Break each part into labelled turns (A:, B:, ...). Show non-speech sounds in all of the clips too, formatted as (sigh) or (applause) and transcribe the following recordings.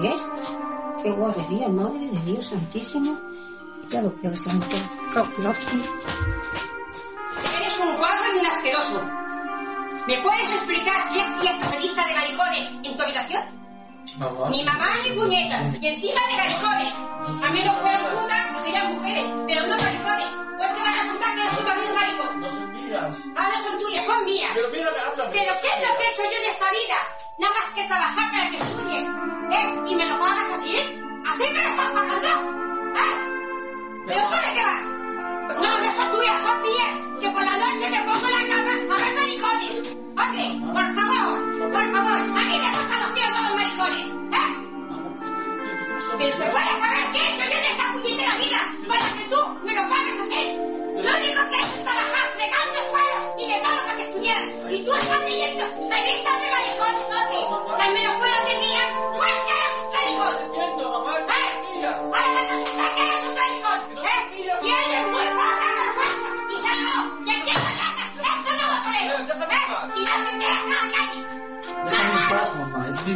A: ¿Qué es? ¡Qué guarrería, madre de Dios santísimo! Ya lo creo, santo. Fabuloso.
B: Eres un guarro y un asqueroso. ¿Me puedes explicar qué hacía esta revista de maricones en tu habitación?
C: Mamá.
B: Ni mamá ni puñetas. Y encima de maricones. A menos fueran putas, serían mujeres. Pero no maricones. Pues que vas a contar que eres tú también un maricón.
C: No son mías.
B: Ahora son tuyas, son mías.
C: Pero mira, me hablas.
B: ¿Pero qué es lo que he hecho yo en esta vida? Nada más que trabajar para que estudies. ¿Eh? ¿Y me lo pagas así? ¿Así me lo estás pagando? ¿Eh? ¿Pero tú de qué vas? No, no son tuyas, son mías. Que por la noche me pongo en la cama a ver maricones. Hombre, por favor, por favor, a mí me tocan los tíos todos los maricones. ¿Eh? Pero se puede saber hecho yo en esta puñetera vida para que tú me lo pagues así. Lo único que he hecho es trabajar fregando el suelo y de todo para que estudiar. Y tú estás leyendo revistas de maricones,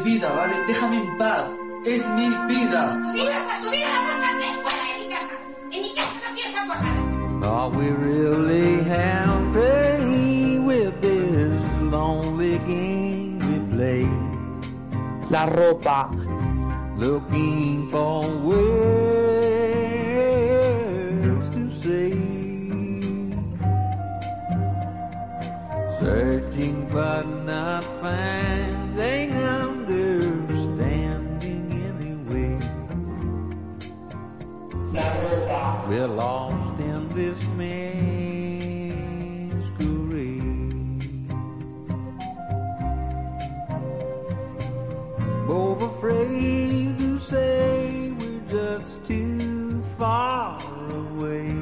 D: vida, ¿vale? Déjame en paz. Es mi vida.
B: Tu vida, tu vida la importante es fuera de mi casa. En mi casa no.
E: Are we really happy with this lonely game we play? La ropa. Looking for We're lost in this masquerade. Both afraid to say we're just too far away.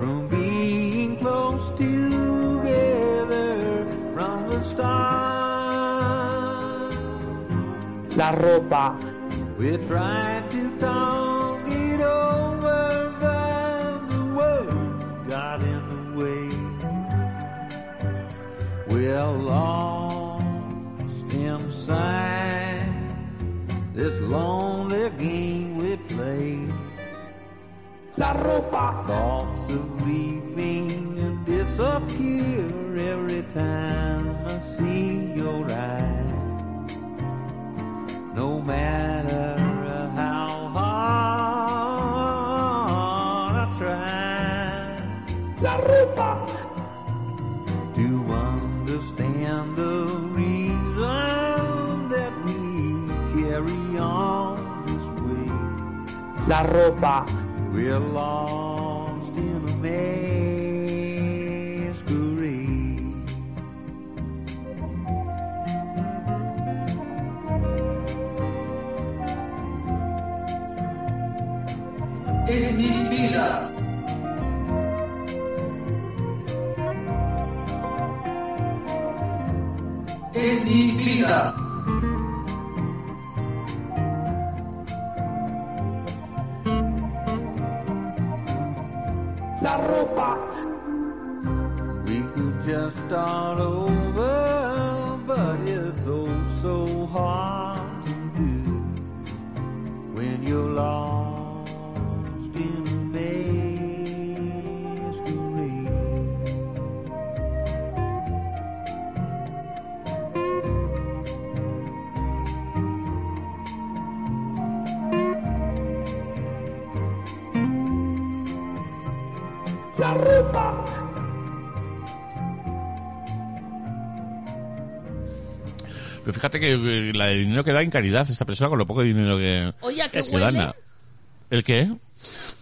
E: From being close together from the start. La ropa. We tried to talk We're lost inside this lonely game we play. La ropa. Thoughts of leaving and disappear every time I see your eyes. No matter how hard I try. La ropa. To understand the reason that we carry on this way. La ropa. We're lost
D: Es mi.
E: La ropa. We could just start over, but it's oh so hard to do when you're lost La ropa.
F: Pero fíjate que eh, la de dinero que da en caridad esta persona con lo poco dinero que,
G: Oye, ¿a qué
F: que se
G: huele?
F: gana. ¿El qué?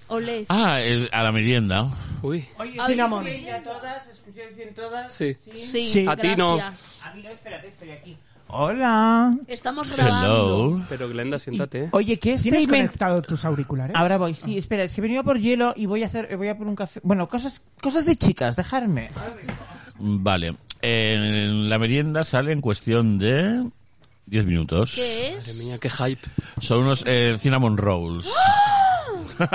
G: Olé.
F: Ah, el- a la merienda.
H: Uy.
I: Oye,
G: Cinnamon.
I: sí, a todas, escuchad
G: escucháis bien todas?
H: Sí.
I: Sí,
H: Sí. A ti no.
I: gracias.
G: A mí no, espérate, estoy aquí.
J: Hola.
I: Estamos grabando.
H: Pero Glenda, siéntate.
G: Oye, ¿qué
J: ¿Tienes
G: estáis men-
J: conectado tus auriculares?
G: Ahora voy, sí, espera, es que he venido por hielo y voy a hacer, voy a por un café. Bueno, cosas, cosas de chicas, dejarme.
F: Vale. En la merienda sale en cuestión de 10 minutos.
I: ¿Qué
H: Madre
I: es?
H: mía, qué hype.
F: Son unos eh, cinnamon rolls. (laughs)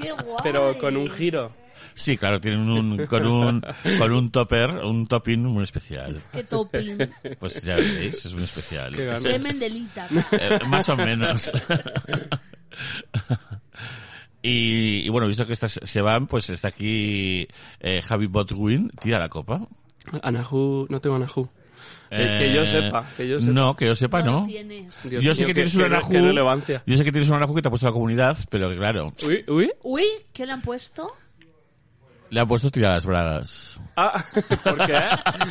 I: ¡Qué guay!
H: Pero con un giro.
F: Sí, claro, tienen un con un con un topper, un topping muy especial.
I: ¡Qué topping!
F: Pues ya veis, es muy especial.
I: Semen de lita.
F: Eh, más o menos. (laughs) y, y bueno, visto que estas se van, pues está aquí eh, Javi Botwin, tira la copa.
H: Anahu, no tengo Anahu. Que, que yo
F: Eh,
H: sepa, que yo sepa.
F: No, que yo sepa,
I: No tienes.
H: Dios
F: yo sé
H: mío,
F: que tienes un
H: relevancia.
F: Yo sé que tienes un Anahu que te ha puesto la comunidad, pero que claro,
H: Uy, uy.
I: Uy, ¿qué le han puesto?
F: Le ha puesto tirar las bragas.
H: Ah, (laughs) ¿por qué?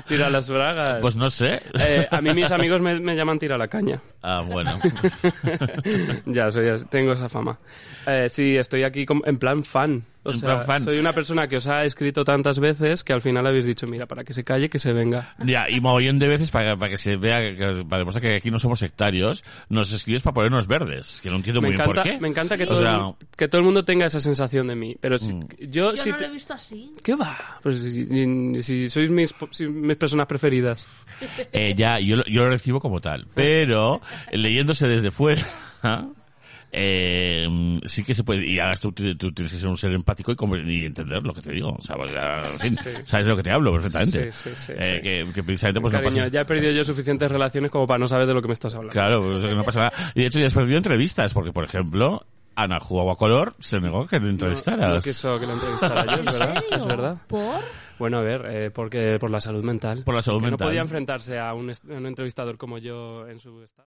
H: Tira las bragas.
F: Pues no sé.
H: Eh, a mí mis amigos me, me llaman tira la caña.
F: Ah, bueno. (laughs)
H: ya, soy, tengo esa fama. Eh, sí, estoy aquí como- en plan fan. O
F: En
H: sea,
F: plan fan.
H: soy una persona que os ha escrito tantas veces que al final habéis dicho, mira, para que se calle, que se venga.
F: Ya, y mogollón de veces para, para que se vea, que, para demostrar que aquí no somos sectarios, nos escribes para ponernos verdes, que no entiendo
H: Me
F: muy bien
H: encanta,
F: por qué.
H: me encanta que,
F: O
H: todo
F: sea,
H: el, que todo el mundo tenga esa sensación de mí. Pero si-
F: Mm.
H: yo,
I: Yo
H: si
I: no
H: te-
I: lo he visto así.
H: ¿Qué va? Pues si, si- si sois mis, si- mis personas preferidas.
F: Eh, ya, yo, lo- yo lo recibo como tal. Pero, leyéndose desde fuera, (laughs) eh, sí que se puede, y ahora tú, tú tienes que ser un ser empático y, y entender lo que te digo. O sea, porque, en fin,
H: Sí.
F: sabes de lo que te hablo perfectamente.
H: Sí, sí, sí,
F: Eh,
H: sí.
F: Que, que precisamente pues no
H: Cariño,
F: pasa
H: ya he perdido yo suficientes relaciones como para no saber de lo que me estás hablando.
F: Claro, pues, no pasa nada. Y de hecho ya has perdido entrevistas, porque por ejemplo, Ana Agua Color se negó que le entrevistaras.
H: No, no quiso que la entrevistara yo, (laughs)
I: ¿En
H: es verdad. Es verdad.
I: ¿Por?
H: Bueno, a ver, eh, porque por la salud mental.
F: Por la salud
H: Que
F: mental.
H: No podía enfrentarse a un, a un entrevistador como yo en su estado.